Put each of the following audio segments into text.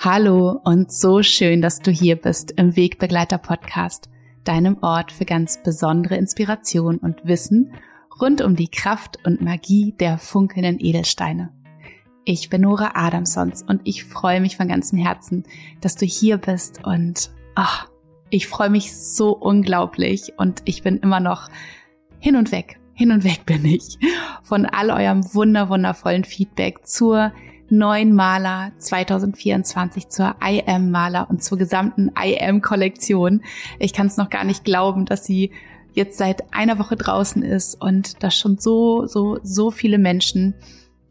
Hallo und so schön, dass du hier bist im Wegbegleiter Podcast, deinem Ort für ganz besondere Inspiration und Wissen rund um die Kraft und Magie der funkelnden Edelsteine. Ich bin Nora Adamsons und ich freue mich von ganzem Herzen, dass du hier bist und ach, ich freue mich so unglaublich und ich bin immer noch hin und weg. Hin und weg bin ich von all eurem wunder wundervollen Feedback zur neuen Maler 2024 zur I Am Maler und zur gesamten I Am Kollektion. Ich kann es noch gar nicht glauben, dass sie jetzt seit einer Woche draußen ist und dass schon so, so, so viele Menschen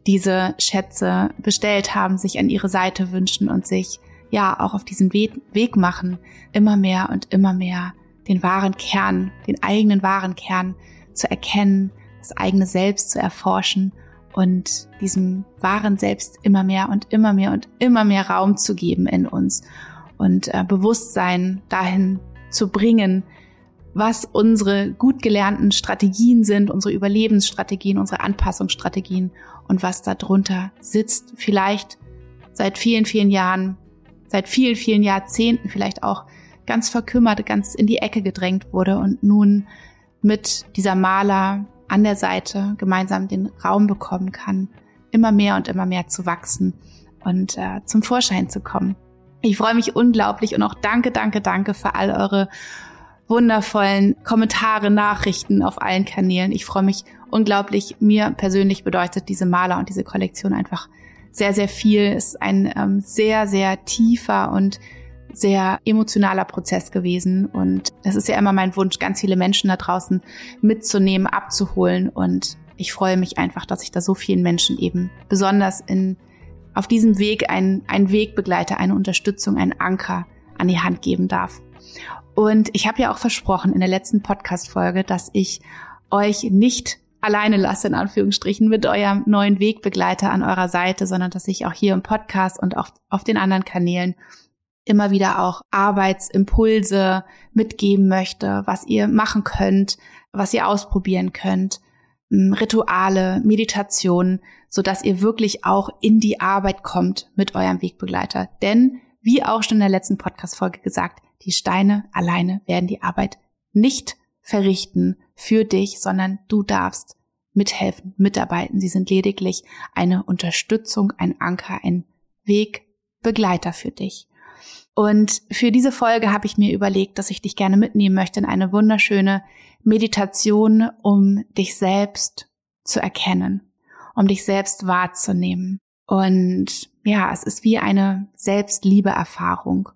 diese Schätze bestellt haben, sich an ihre Seite wünschen und sich ja auch auf diesen Weg machen, immer mehr und immer mehr den wahren Kern, den eigenen wahren Kern zu erkennen, das eigene Selbst zu erforschen und diesem wahren Selbst immer mehr und immer mehr und immer mehr Raum zu geben in uns und äh, Bewusstsein dahin zu bringen, was unsere gut gelernten Strategien sind, unsere Überlebensstrategien, unsere Anpassungsstrategien und was darunter sitzt, vielleicht seit vielen, vielen Jahren, seit vielen, vielen Jahrzehnten vielleicht auch ganz verkümmert, ganz in die Ecke gedrängt wurde und nun mit dieser Maler an der Seite gemeinsam den Raum bekommen kann, immer mehr und immer mehr zu wachsen und äh, zum Vorschein zu kommen. Ich freue mich unglaublich und auch danke, danke, danke für all eure wundervollen Kommentare, Nachrichten auf allen Kanälen. Ich freue mich unglaublich. Mir persönlich bedeutet diese Maler und diese Kollektion einfach sehr, sehr viel. Es ist ein ähm, sehr, sehr tiefer und sehr emotionaler Prozess gewesen. Und es ist ja immer mein Wunsch, ganz viele Menschen da draußen mitzunehmen, abzuholen. Und ich freue mich einfach, dass ich da so vielen Menschen eben besonders in, auf diesem Weg ein, ein Wegbegleiter, eine Unterstützung, einen Anker an die Hand geben darf. Und ich habe ja auch versprochen in der letzten Podcast-Folge, dass ich euch nicht alleine lasse, in Anführungsstrichen, mit eurem neuen Wegbegleiter an eurer Seite, sondern dass ich auch hier im Podcast und auf, auf den anderen Kanälen immer wieder auch Arbeitsimpulse mitgeben möchte, was ihr machen könnt, was ihr ausprobieren könnt, Rituale, Meditationen, so dass ihr wirklich auch in die Arbeit kommt mit eurem Wegbegleiter. Denn, wie auch schon in der letzten Podcast-Folge gesagt, die Steine alleine werden die Arbeit nicht verrichten für dich, sondern du darfst mithelfen, mitarbeiten. Sie sind lediglich eine Unterstützung, ein Anker, ein Wegbegleiter für dich. Und für diese Folge habe ich mir überlegt, dass ich dich gerne mitnehmen möchte in eine wunderschöne Meditation, um dich selbst zu erkennen, um dich selbst wahrzunehmen. Und ja, es ist wie eine Selbstliebeerfahrung.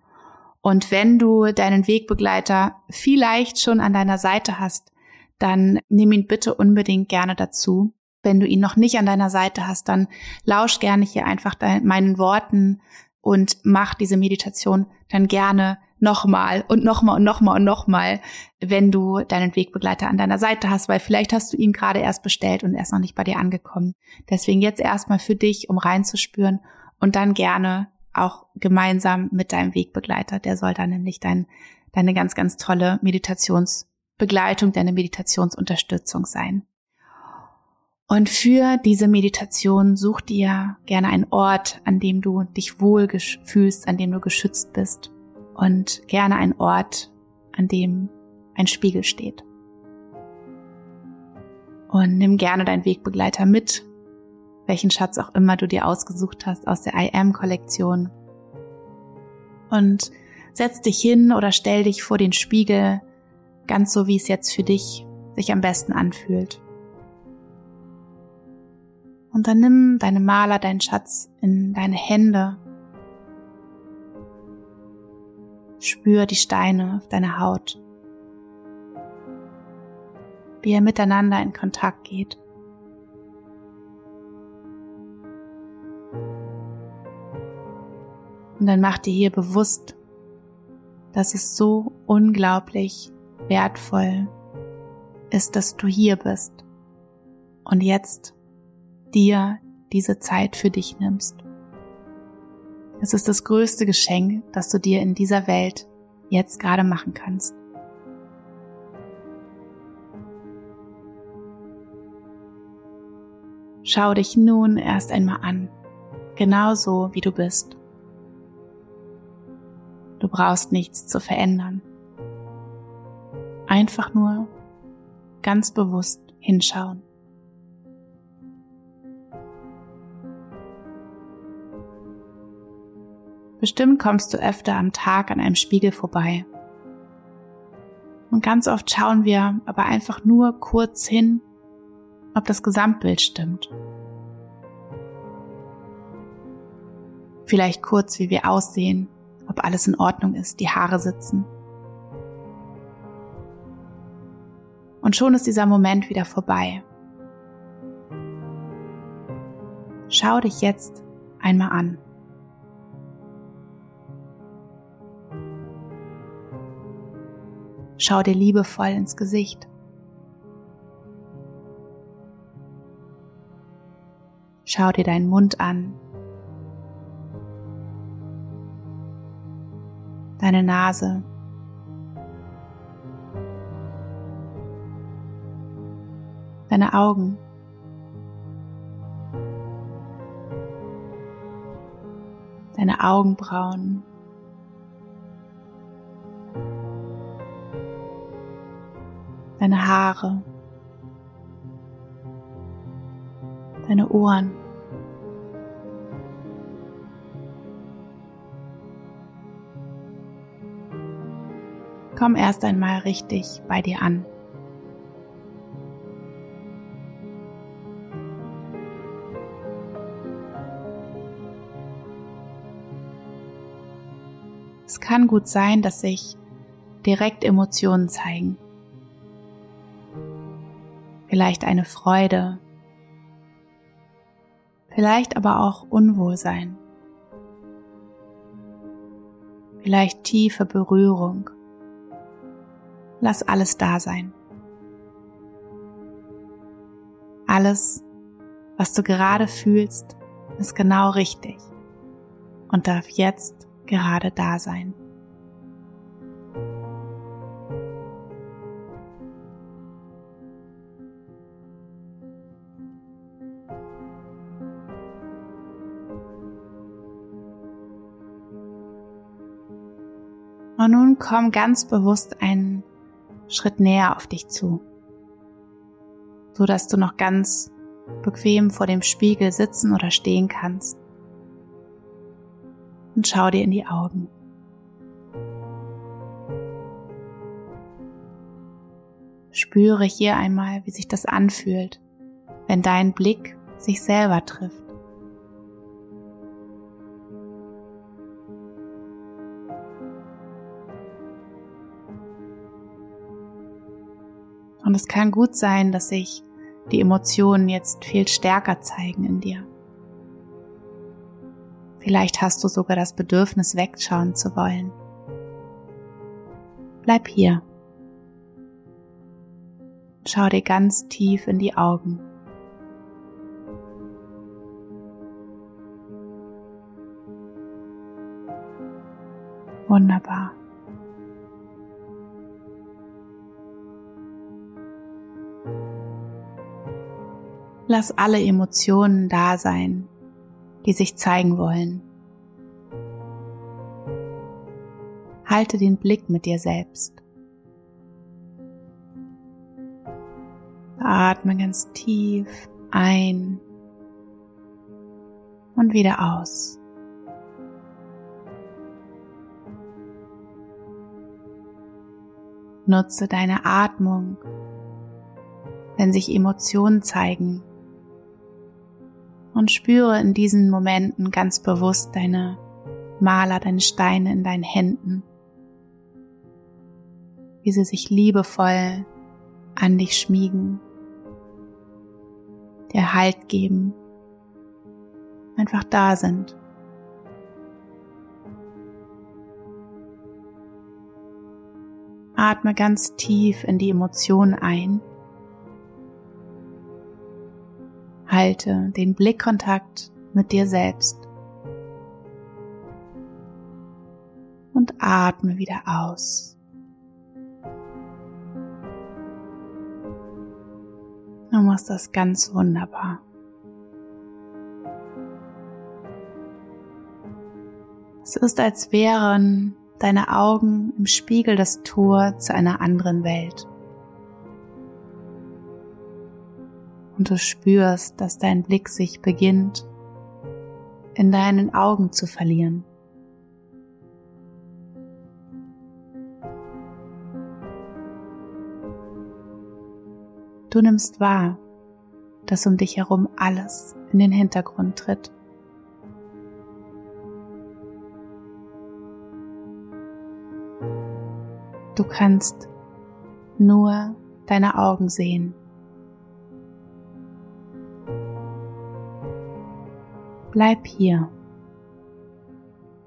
Und wenn du deinen Wegbegleiter vielleicht schon an deiner Seite hast, dann nimm ihn bitte unbedingt gerne dazu. Wenn du ihn noch nicht an deiner Seite hast, dann lausch gerne hier einfach meinen Worten und mach diese Meditation dann gerne nochmal und nochmal und nochmal und nochmal, wenn du deinen Wegbegleiter an deiner Seite hast, weil vielleicht hast du ihn gerade erst bestellt und er ist noch nicht bei dir angekommen. Deswegen jetzt erstmal für dich, um reinzuspüren und dann gerne auch gemeinsam mit deinem Wegbegleiter. Der soll dann nämlich dein, deine ganz, ganz tolle Meditationsbegleitung, deine Meditationsunterstützung sein. Und für diese Meditation such dir gerne einen Ort, an dem du dich wohl fühlst, an dem du geschützt bist und gerne einen Ort, an dem ein Spiegel steht. Und nimm gerne deinen Wegbegleiter mit welchen Schatz auch immer du dir ausgesucht hast aus der I Am Kollektion. Und setz dich hin oder stell dich vor den Spiegel, ganz so wie es jetzt für dich sich am besten anfühlt. Und dann nimm deine Maler, deinen Schatz in deine Hände. Spür die Steine auf deiner Haut. Wie ihr miteinander in Kontakt geht. Und dann mach dir hier bewusst, dass es so unglaublich wertvoll ist, dass du hier bist und jetzt dir diese Zeit für dich nimmst. Es ist das größte Geschenk, das du dir in dieser Welt jetzt gerade machen kannst. Schau dich nun erst einmal an, genauso wie du bist brauchst nichts zu verändern. Einfach nur ganz bewusst hinschauen. Bestimmt kommst du öfter am Tag an einem Spiegel vorbei. Und ganz oft schauen wir aber einfach nur kurz hin, ob das Gesamtbild stimmt. Vielleicht kurz, wie wir aussehen, ob alles in Ordnung ist, die Haare sitzen. Und schon ist dieser Moment wieder vorbei. Schau dich jetzt einmal an. Schau dir liebevoll ins Gesicht. Schau dir deinen Mund an. Deine Nase. Deine Augen. Deine Augenbrauen. Deine Haare, deine Ohren. Komm erst einmal richtig bei dir an. Es kann gut sein, dass sich direkt Emotionen zeigen vielleicht eine Freude, vielleicht aber auch Unwohlsein, vielleicht tiefe Berührung. Lass alles da sein. Alles, was du gerade fühlst, ist genau richtig und darf jetzt gerade da sein. Komm ganz bewusst einen Schritt näher auf dich zu, so dass du noch ganz bequem vor dem Spiegel sitzen oder stehen kannst. Und schau dir in die Augen. Spüre hier einmal, wie sich das anfühlt, wenn dein Blick sich selber trifft. Und es kann gut sein, dass sich die Emotionen jetzt viel stärker zeigen in dir. Vielleicht hast du sogar das Bedürfnis, wegschauen zu wollen. Bleib hier. Schau dir ganz tief in die Augen. Wunderbar. Lass alle Emotionen da sein, die sich zeigen wollen. Halte den Blick mit dir selbst. Atme ganz tief ein und wieder aus. Nutze deine Atmung, wenn sich Emotionen zeigen und spüre in diesen Momenten ganz bewusst deine Maler, deine Steine in deinen Händen, wie sie sich liebevoll an dich schmiegen, dir Halt geben, einfach da sind. Atme ganz tief in die Emotionen ein Halte den Blickkontakt mit dir selbst. Und atme wieder aus. Du machst das ganz wunderbar. Es ist, als wären deine Augen im Spiegel das Tor zu einer anderen Welt. Und du spürst, dass dein Blick sich beginnt in deinen Augen zu verlieren. Du nimmst wahr, dass um dich herum alles in den Hintergrund tritt. Du kannst nur deine Augen sehen. Bleib hier.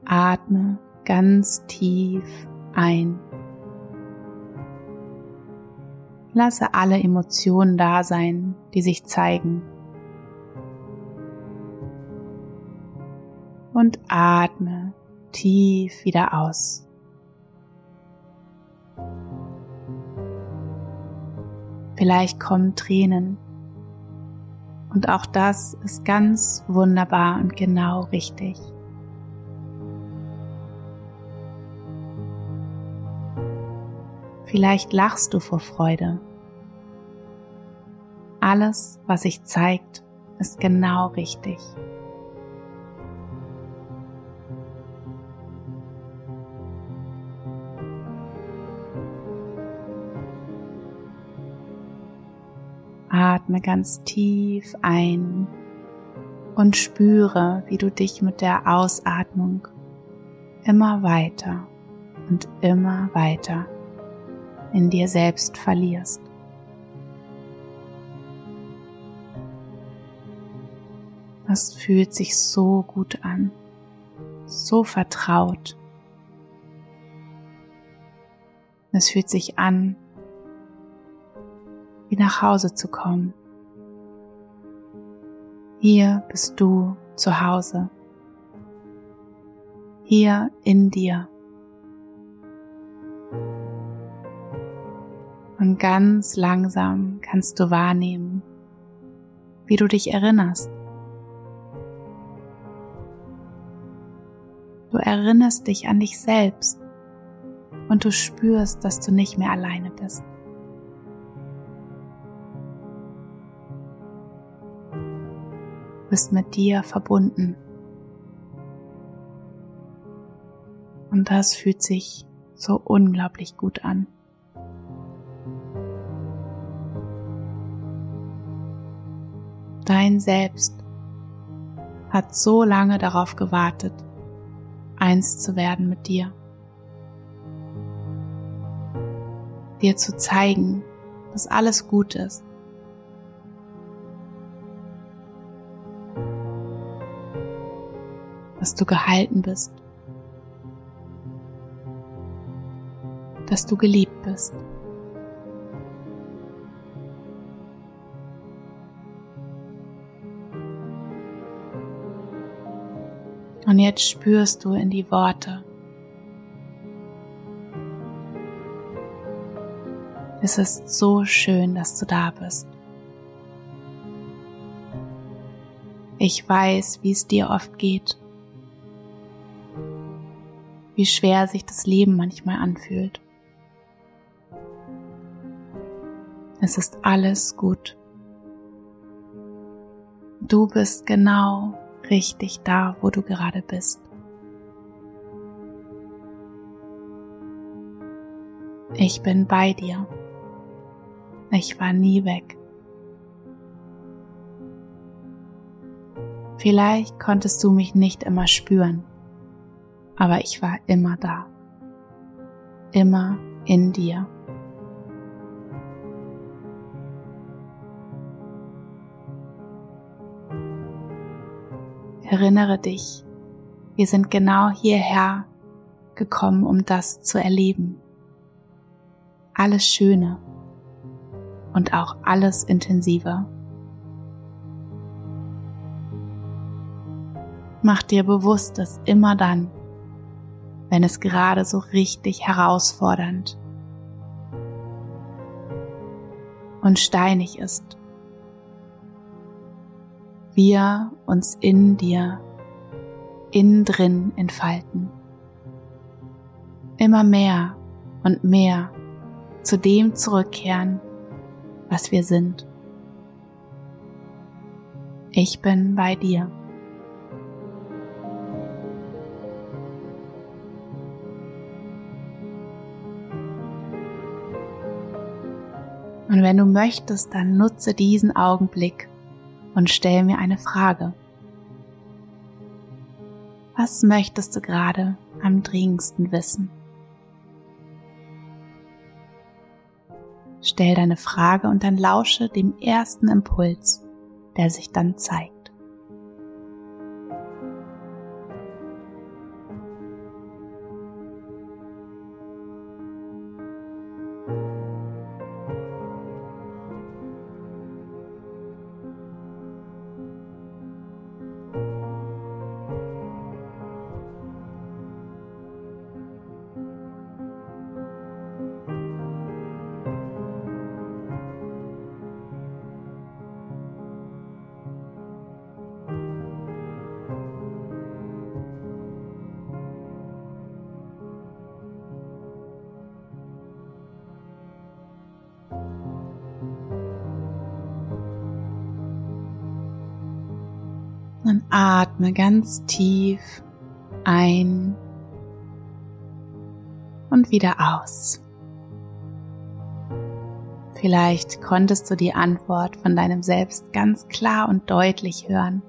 Atme ganz tief ein. Lasse alle Emotionen da sein, die sich zeigen. Und atme tief wieder aus. Vielleicht kommen Tränen. Und auch das ist ganz wunderbar und genau richtig. Vielleicht lachst du vor Freude. Alles, was sich zeigt, ist genau richtig. Atme ganz tief ein und spüre, wie du dich mit der Ausatmung immer weiter und immer weiter in dir selbst verlierst. Es fühlt sich so gut an, so vertraut. Es fühlt sich an, wie nach Hause zu kommen. Hier bist du zu Hause. Hier in dir. Und ganz langsam kannst du wahrnehmen, wie du dich erinnerst. Du erinnerst dich an dich selbst und du spürst, dass du nicht mehr alleine bist. Bist mit dir verbunden. Und das fühlt sich so unglaublich gut an. Dein Selbst hat so lange darauf gewartet, eins zu werden mit dir. Dir zu zeigen, dass alles gut ist. Dass du gehalten bist. Dass du geliebt bist. Und jetzt spürst du in die Worte. Es ist so schön, dass du da bist. Ich weiß, wie es dir oft geht, wie schwer sich das Leben manchmal anfühlt. Es ist alles gut. Du bist genau richtig da, wo du gerade bist. Ich bin bei dir. Ich war nie weg. Vielleicht konntest du mich nicht immer spüren, aber ich war immer da. Immer in dir. Erinnere dich, wir sind genau hierher gekommen, um das zu erleben. Alles Schöne und auch alles Intensive. Mach dir bewusst, dass immer dann, wenn es gerade so richtig herausfordernd und steinig ist, wir uns in dir, innen drin entfalten. immer mehr und mehr zu dem zurückkehren, was wir sind. Ich bin bei dir. Und wenn du möchtest, dann nutze diesen Augenblick und stell mir eine Frage. Was möchtest du gerade am dringendsten wissen? Stell deine Frage und dann lausche dem ersten Impuls, der sich dann zeigt. Atme ganz tief ein und wieder aus. Vielleicht konntest du die Antwort von deinem Selbst ganz klar und deutlich hören.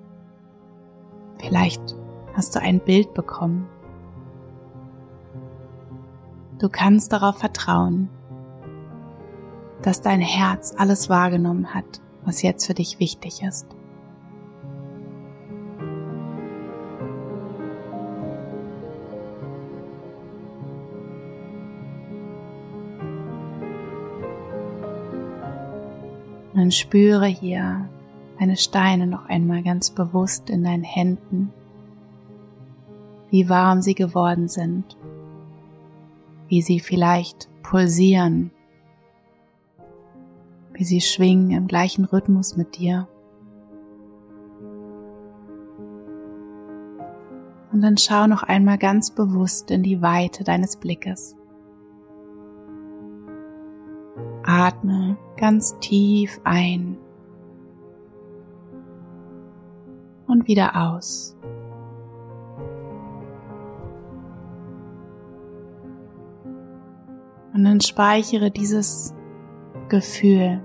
Vielleicht hast du ein Bild bekommen. Du kannst darauf vertrauen, dass dein Herz alles wahrgenommen hat, was jetzt für dich wichtig ist. Und dann spüre hier deine Steine noch einmal ganz bewusst in deinen Händen, wie warm sie geworden sind, wie sie vielleicht pulsieren, wie sie schwingen im gleichen Rhythmus mit dir. Und dann schau noch einmal ganz bewusst in die Weite deines Blickes. Atme ganz tief ein und wieder aus. Und dann speichere dieses Gefühl,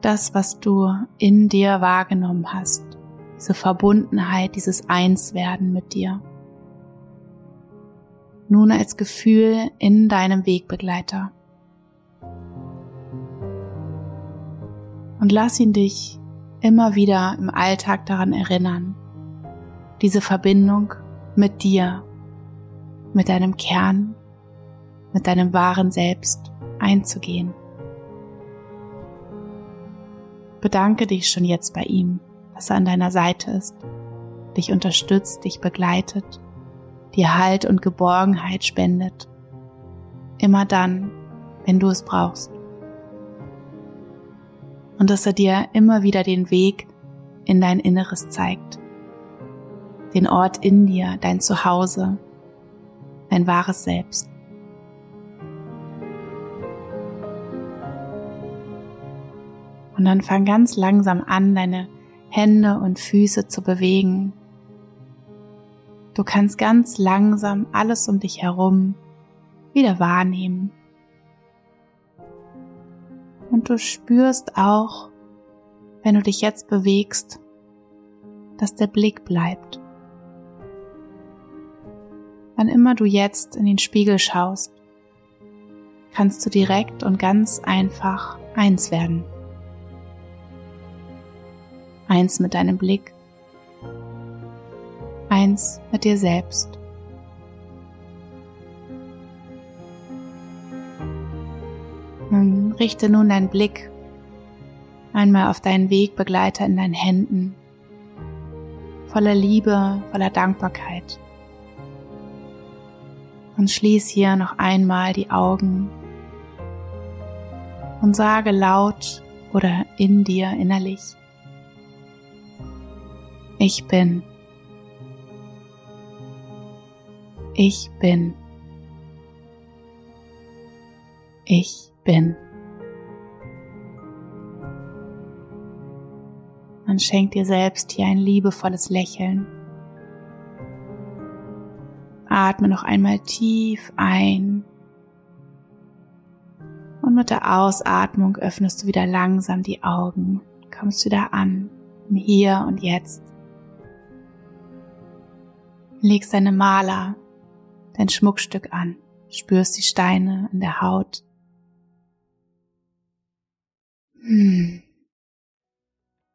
das, was du in dir wahrgenommen hast, diese Verbundenheit, dieses Einswerden mit dir nun als Gefühl in deinem Wegbegleiter. Und lass ihn dich immer wieder im Alltag daran erinnern, diese Verbindung mit dir, mit deinem Kern, mit deinem wahren Selbst einzugehen. Bedanke dich schon jetzt bei ihm, dass er an deiner Seite ist, dich unterstützt, dich begleitet dir Halt und Geborgenheit spendet. Immer dann, wenn du es brauchst. Und dass er dir immer wieder den Weg in dein Inneres zeigt. Den Ort in dir, dein Zuhause, dein wahres Selbst. Und dann fang ganz langsam an, deine Hände und Füße zu bewegen, Du kannst ganz langsam alles um dich herum wieder wahrnehmen. Und du spürst auch, wenn du dich jetzt bewegst, dass der Blick bleibt. Wann immer du jetzt in den Spiegel schaust, kannst du direkt und ganz einfach eins werden. Eins mit deinem Blick eins mit dir selbst. Richte nun deinen Blick einmal auf deinen Wegbegleiter in deinen Händen, voller Liebe, voller Dankbarkeit. Und schließ hier noch einmal die Augen und sage laut oder in dir innerlich, ich bin. Ich bin. Ich bin. Man schenkt dir selbst hier ein liebevolles Lächeln. Atme noch einmal tief ein. Und mit der Ausatmung öffnest du wieder langsam die Augen, kommst wieder an, im Hier und Jetzt. Legst deine Maler, dein Schmuckstück an, spürst die Steine in der Haut. Hm.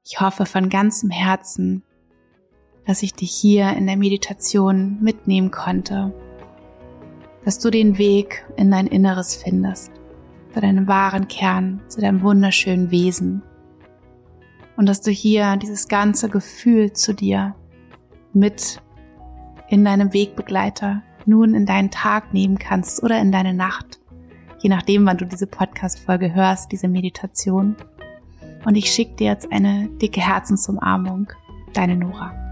Ich hoffe von ganzem Herzen, dass ich dich hier in der Meditation mitnehmen konnte, dass du den Weg in dein Inneres findest, zu deinem wahren Kern, zu deinem wunderschönen Wesen und dass du hier dieses ganze Gefühl zu dir mit in deinem Wegbegleiter nun in deinen Tag nehmen kannst oder in deine Nacht, je nachdem, wann du diese Podcast-Folge hörst, diese Meditation. Und ich schicke dir jetzt eine dicke Herzensumarmung, deine Nora.